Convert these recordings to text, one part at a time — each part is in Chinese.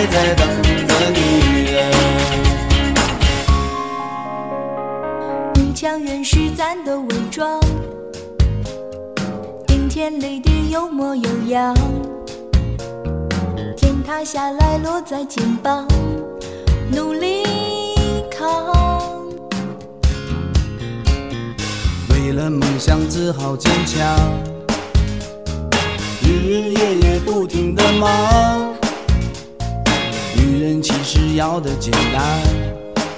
还在等的女人。女强人是咱的伪装，顶天立地有模有样，天塌下来落在肩膀，努力扛。为了梦想只好坚强，日日夜夜不停的忙。人其实要的简单，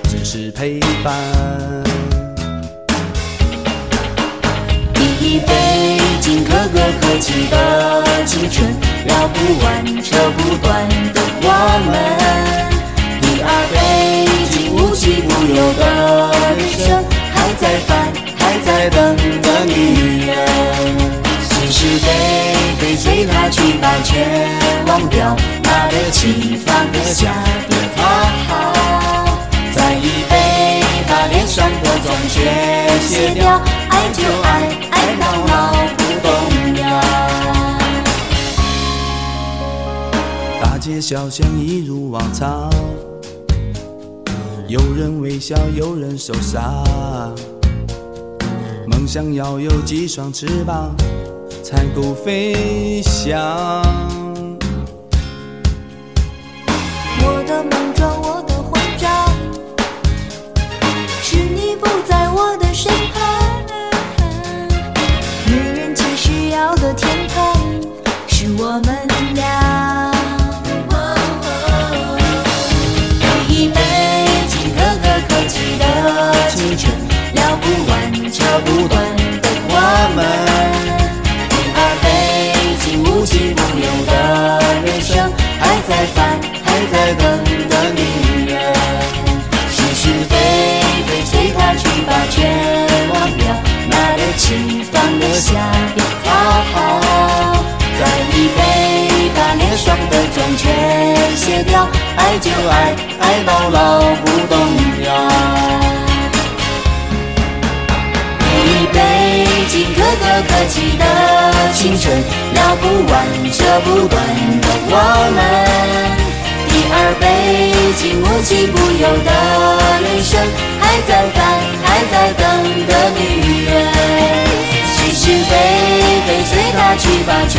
只是陪伴。第一杯敬可歌可泣的青春，聊不完扯不断的我们。第二杯敬无奇不有的人生，还在烦，还在等的女人。是是非随他去吧，全忘掉，拿得起放得下的他好。再一杯，把脸上的妆全卸掉，爱就爱，爱到老不动摇。大街小巷一如往常，有人微笑，有人受伤。梦想要有几双翅膀，才够飞翔。我的莽撞，我的慌张，是你不在我的身旁。女人其实要的天堂，是我们俩。第一杯敬可歌可泣的青春，聊不完扯不断等的女人。是是非非随他去吧，全忘掉，拿得起放得下别讨好。再一杯，把脸上的妆全卸掉，爱就爱，爱到老不动摇。第一杯敬可歌可泣的青春，聊不完扯不断的我们。第二杯敬无奇不有的人生，还在烦，还在等的女人。是是非非随他去吧，全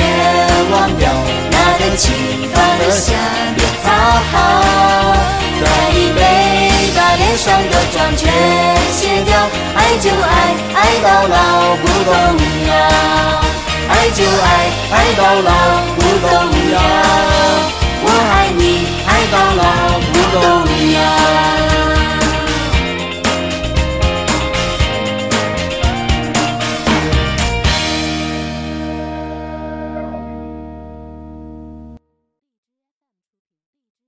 忘掉，拿得起放得下别讨好。再一杯，把脸上的妆全卸掉，爱就爱，爱到老不动摇。爱就爱，爱到老不动摇。我爱你，爱到老。